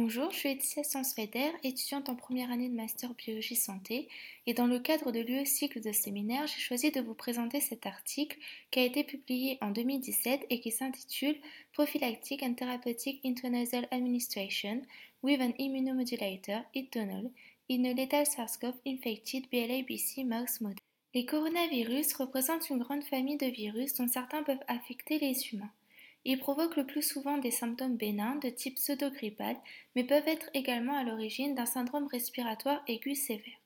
Bonjour, je suis Laetitia Sansfeder, étudiante en première année de Master Biologie Santé, et dans le cadre de l'UE cycle de séminaire, j'ai choisi de vous présenter cet article qui a été publié en 2017 et qui s'intitule Prophylactic and Therapeutic Intranasal Administration with an Immunomodulator, Itonol, in a Lethal SARS-CoV Infected BLABC Mouse Model. Les coronavirus représentent une grande famille de virus dont certains peuvent affecter les humains. Ils provoquent le plus souvent des symptômes bénins de type pseudo-grippal, mais peuvent être également à l'origine d'un syndrome respiratoire aigu sévère.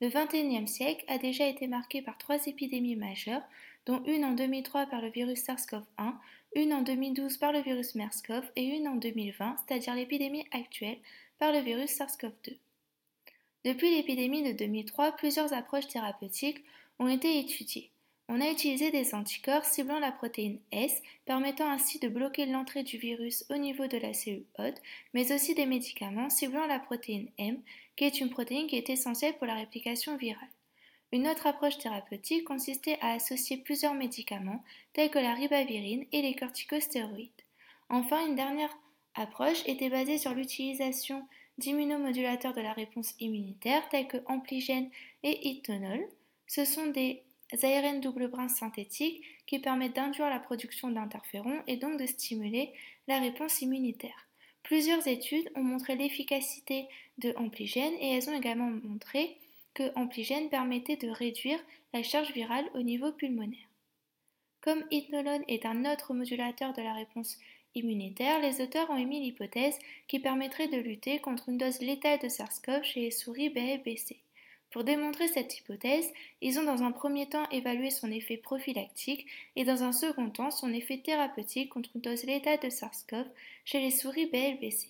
Le XXIe siècle a déjà été marqué par trois épidémies majeures, dont une en 2003 par le virus SARS-CoV-1, une en 2012 par le virus MERS-CoV et une en 2020, c'est-à-dire l'épidémie actuelle, par le virus SARS-CoV-2. Depuis l'épidémie de 2003, plusieurs approches thérapeutiques ont été étudiées. On a utilisé des anticorps ciblant la protéine S, permettant ainsi de bloquer l'entrée du virus au niveau de la cellule hôte, mais aussi des médicaments ciblant la protéine M, qui est une protéine qui est essentielle pour la réplication virale. Une autre approche thérapeutique consistait à associer plusieurs médicaments, tels que la ribavirine et les corticostéroïdes. Enfin, une dernière approche était basée sur l'utilisation d'immunomodulateurs de la réponse immunitaire, tels que Ampligène et Itonol. Ce sont des ARN double brin synthétiques qui permettent d'induire la production d'interférons et donc de stimuler la réponse immunitaire. Plusieurs études ont montré l'efficacité de Ampligène et elles ont également montré que Ampligène permettait de réduire la charge virale au niveau pulmonaire. Comme Itnolone est un autre modulateur de la réponse immunitaire, les auteurs ont émis l'hypothèse qui permettrait de lutter contre une dose létale de SARS-CoV chez les souris BLBC. Pour démontrer cette hypothèse, ils ont dans un premier temps évalué son effet prophylactique et dans un second temps son effet thérapeutique contre une dose létale de SARS-CoV chez les souris BLBC.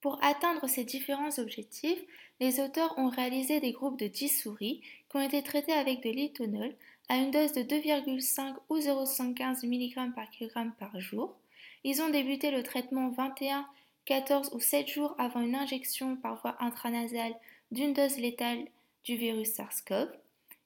Pour atteindre ces différents objectifs, les auteurs ont réalisé des groupes de 10 souris qui ont été traitées avec de l'itonol à une dose de 2,5 ou 0,115 mg par kg par jour. Ils ont débuté le traitement 21, 14 ou 7 jours avant une injection par voie intranasale d'une dose létale du virus SARS-CoV.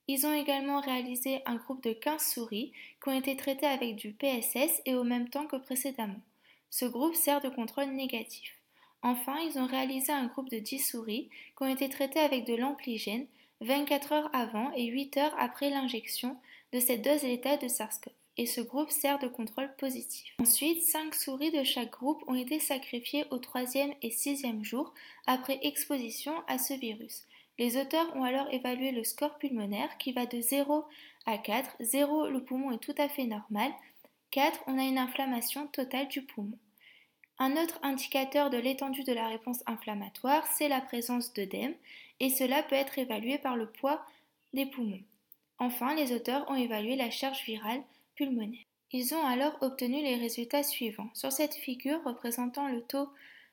Ils ont également réalisé un groupe de 15 souris qui ont été traitées avec du PSS et au même temps que précédemment. Ce groupe sert de contrôle négatif. Enfin, ils ont réalisé un groupe de 10 souris qui ont été traitées avec de l'ampligène 24 heures avant et 8 heures après l'injection de cette dose létale de SARS-CoV et ce groupe sert de contrôle positif. Ensuite, 5 souris de chaque groupe ont été sacrifiées au troisième et sixième jour après exposition à ce virus. Les auteurs ont alors évalué le score pulmonaire qui va de 0 à 4. 0, le poumon est tout à fait normal. 4, on a une inflammation totale du poumon. Un autre indicateur de l'étendue de la réponse inflammatoire, c'est la présence d'œdème, et cela peut être évalué par le poids des poumons. Enfin, les auteurs ont évalué la charge virale ils ont alors obtenu les résultats suivants. Sur cette figure représentant le taux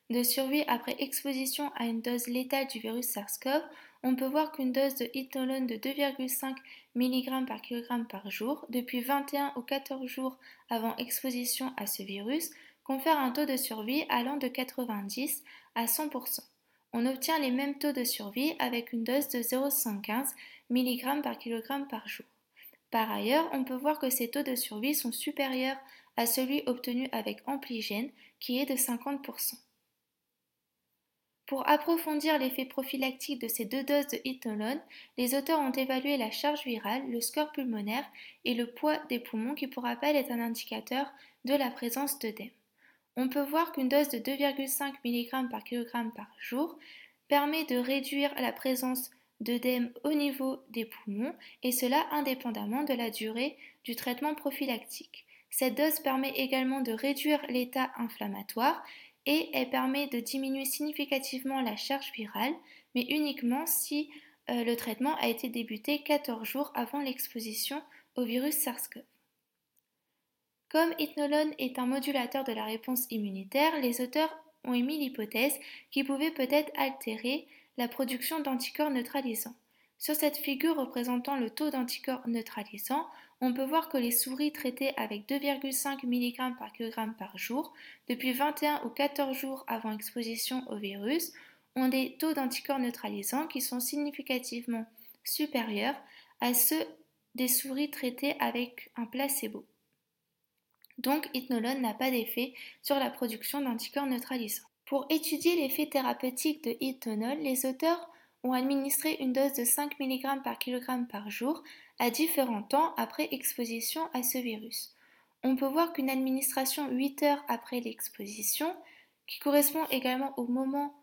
de survie après exposition à une dose létale du virus SARS-CoV, on peut voir qu'une dose de hitnolone de 2,5 mg par kg par jour, depuis 21 ou 14 jours avant exposition à ce virus, confère un taux de survie allant de 90 à 100%. On obtient les mêmes taux de survie avec une dose de 0,115 mg par kg par jour. Par ailleurs, on peut voir que ces taux de survie sont supérieurs à celui obtenu avec Ampligène, qui est de 50%. Pour approfondir l'effet prophylactique de ces deux doses de hitnolone, les auteurs ont évalué la charge virale, le score pulmonaire et le poids des poumons qui pour rappel est un indicateur de la présence d'œdème. On peut voir qu'une dose de 2,5 mg par kg par jour permet de réduire la présence d'œdème au niveau des poumons et cela indépendamment de la durée du traitement prophylactique. Cette dose permet également de réduire l'état inflammatoire et elle permet de diminuer significativement la charge virale, mais uniquement si euh, le traitement a été débuté 14 jours avant l'exposition au virus SARS-CoV. Comme Ithnolone est un modulateur de la réponse immunitaire, les auteurs ont émis l'hypothèse qu'il pouvait peut-être altérer la production d'anticorps neutralisants. Sur cette figure représentant le taux d'anticorps neutralisants, on peut voir que les souris traitées avec 2,5 mg par kg par jour, depuis 21 ou 14 jours avant exposition au virus, ont des taux d'anticorps neutralisants qui sont significativement supérieurs à ceux des souris traitées avec un placebo. Donc, Ithnolone n'a pas d'effet sur la production d'anticorps neutralisants. Pour étudier l'effet thérapeutique de éthanol, les auteurs ont administré une dose de 5 mg par kg par jour à différents temps après exposition à ce virus. On peut voir qu'une administration 8 heures après l'exposition, qui correspond également au moment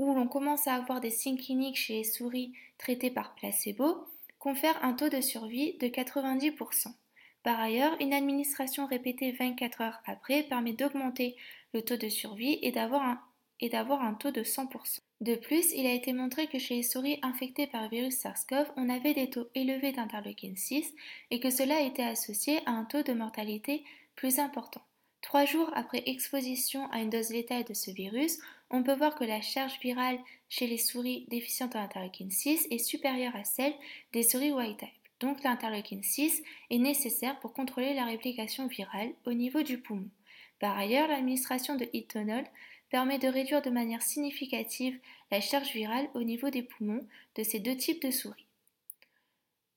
où l'on commence à avoir des signes cliniques chez les souris traitées par placebo, confère un taux de survie de 90%. Par ailleurs, une administration répétée 24 heures après permet d'augmenter le taux de survie et d'avoir un, taux de 100%. De plus, il a été montré que chez les souris infectées par le virus SARS-CoV, on avait des taux élevés d'interleukine 6 et que cela était associé à un taux de mortalité plus important. Trois jours après exposition à une dose létale de ce virus, on peut voir que la charge virale chez les souris déficientes en interleukine 6 est supérieure à celle des souris white type. Donc l'interleukine 6 est nécessaire pour contrôler la réplication virale au niveau du poumon. Par ailleurs, l'administration de éthanol permet de réduire de manière significative la charge virale au niveau des poumons de ces deux types de souris.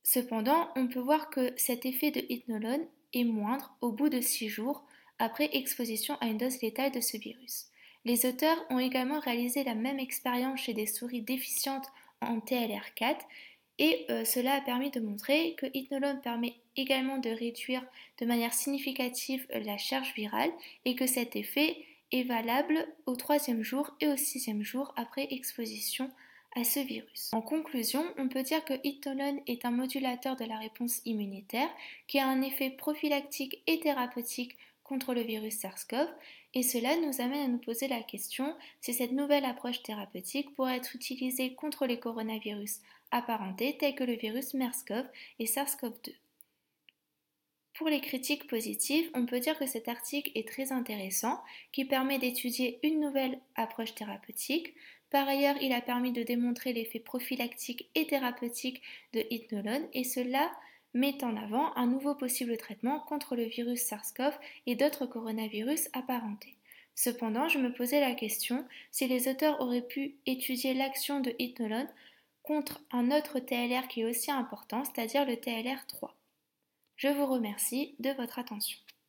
Cependant, on peut voir que cet effet de éthanol est moindre au bout de 6 jours après exposition à une dose létale de ce virus. Les auteurs ont également réalisé la même expérience chez des souris déficientes en TLR4 et euh, cela a permis de montrer que Hypnolone permet également de réduire de manière significative la charge virale et que cet effet est valable au troisième jour et au sixième jour après exposition à ce virus. En conclusion, on peut dire que Hypnolone est un modulateur de la réponse immunitaire qui a un effet prophylactique et thérapeutique contre le virus SARS-CoV et cela nous amène à nous poser la question si cette nouvelle approche thérapeutique pourrait être utilisée contre les coronavirus apparentés tels que le virus MERS-CoV et SARS-CoV-2. Pour les critiques positives, on peut dire que cet article est très intéressant, qui permet d'étudier une nouvelle approche thérapeutique. Par ailleurs, il a permis de démontrer l'effet prophylactique et thérapeutique de Hypnolone, et cela met en avant un nouveau possible traitement contre le virus SARS-CoV et d'autres coronavirus apparentés. Cependant, je me posais la question si les auteurs auraient pu étudier l'action de Hypnolone contre un autre TLR qui est aussi important, c'est-à-dire le TLR3. Je vous remercie de votre attention.